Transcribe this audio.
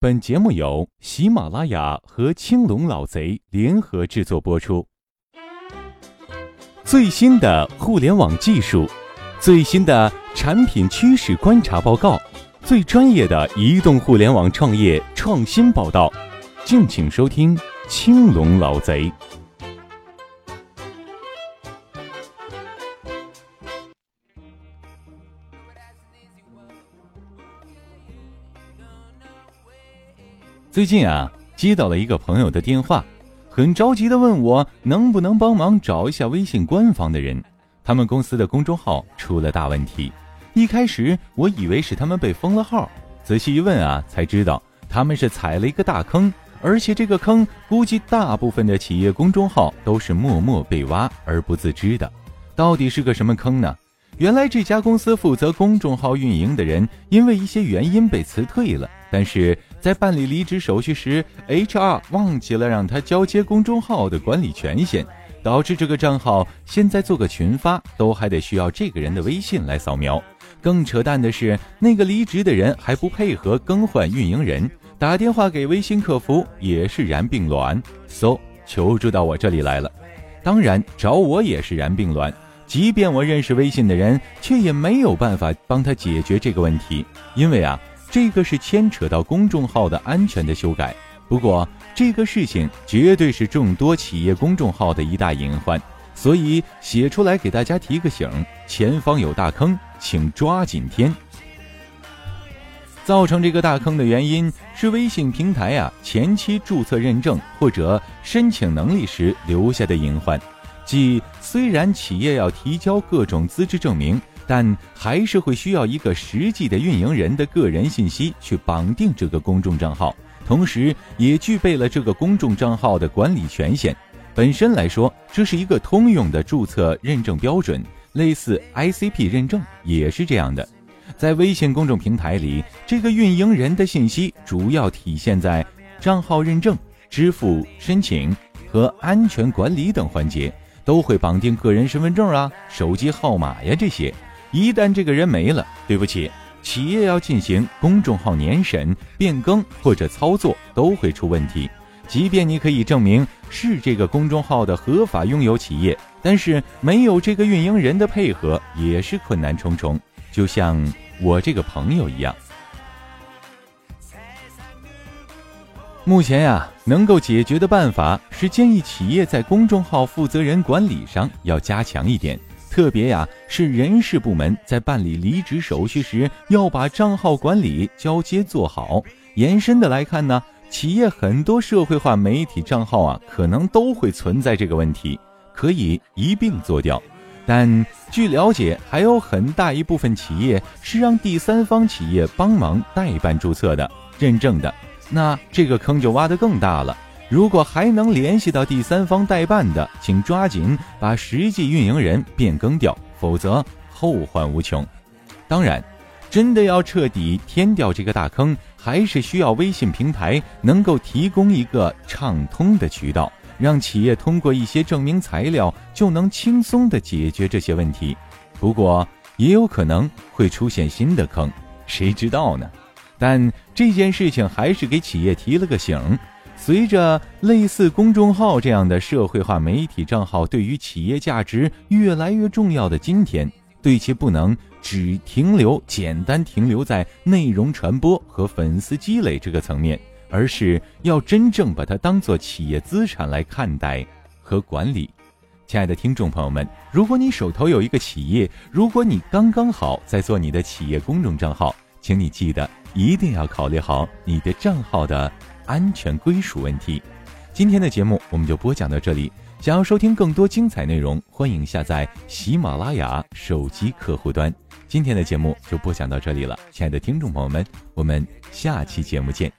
本节目由喜马拉雅和青龙老贼联合制作播出。最新的互联网技术，最新的产品趋势观察报告，最专业的移动互联网创业创新报道，敬请收听青龙老贼。最近啊，接到了一个朋友的电话，很着急的问我能不能帮忙找一下微信官方的人。他们公司的公众号出了大问题。一开始我以为是他们被封了号，仔细一问啊，才知道他们是踩了一个大坑，而且这个坑估计大部分的企业公众号都是默默被挖而不自知的。到底是个什么坑呢？原来这家公司负责公众号运营的人因为一些原因被辞退了，但是。在办理离职手续时，HR 忘记了让他交接公众号的管理权限，导致这个账号现在做个群发都还得需要这个人的微信来扫描。更扯淡的是，那个离职的人还不配合更换运营人，打电话给微信客服也是然并卵。so 求助到我这里来了，当然找我也是然并卵。即便我认识微信的人，却也没有办法帮他解决这个问题，因为啊。这个是牵扯到公众号的安全的修改，不过这个事情绝对是众多企业公众号的一大隐患，所以写出来给大家提个醒：前方有大坑，请抓紧填。造成这个大坑的原因是微信平台啊前期注册认证或者申请能力时留下的隐患，即虽然企业要提交各种资质证明。但还是会需要一个实际的运营人的个人信息去绑定这个公众账号，同时也具备了这个公众账号的管理权限。本身来说，这是一个通用的注册认证标准，类似 ICP 认证也是这样的。在微信公众平台里，这个运营人的信息主要体现在账号认证、支付申请和安全管理等环节，都会绑定个人身份证啊、手机号码呀这些。一旦这个人没了，对不起，企业要进行公众号年审、变更或者操作都会出问题。即便你可以证明是这个公众号的合法拥有企业，但是没有这个运营人的配合，也是困难重重。就像我这个朋友一样。目前呀，能够解决的办法是建议企业在公众号负责人管理上要加强一点。特别呀，是人事部门在办理离职手续时，要把账号管理交接做好。延伸的来看呢，企业很多社会化媒体账号啊，可能都会存在这个问题，可以一并做掉。但据了解，还有很大一部分企业是让第三方企业帮忙代办注册的、认证的，那这个坑就挖得更大了。如果还能联系到第三方代办的，请抓紧把实际运营人变更掉，否则后患无穷。当然，真的要彻底填掉这个大坑，还是需要微信平台能够提供一个畅通的渠道，让企业通过一些证明材料就能轻松地解决这些问题。不过，也有可能会出现新的坑，谁知道呢？但这件事情还是给企业提了个醒。随着类似公众号这样的社会化媒体账号对于企业价值越来越重要的今天，对其不能只停留简单停留在内容传播和粉丝积累这个层面，而是要真正把它当做企业资产来看待和管理。亲爱的听众朋友们，如果你手头有一个企业，如果你刚刚好在做你的企业公众账号，请你记得一定要考虑好你的账号的。安全归属问题，今天的节目我们就播讲到这里。想要收听更多精彩内容，欢迎下载喜马拉雅手机客户端。今天的节目就播讲到这里了，亲爱的听众朋友们，我们下期节目见。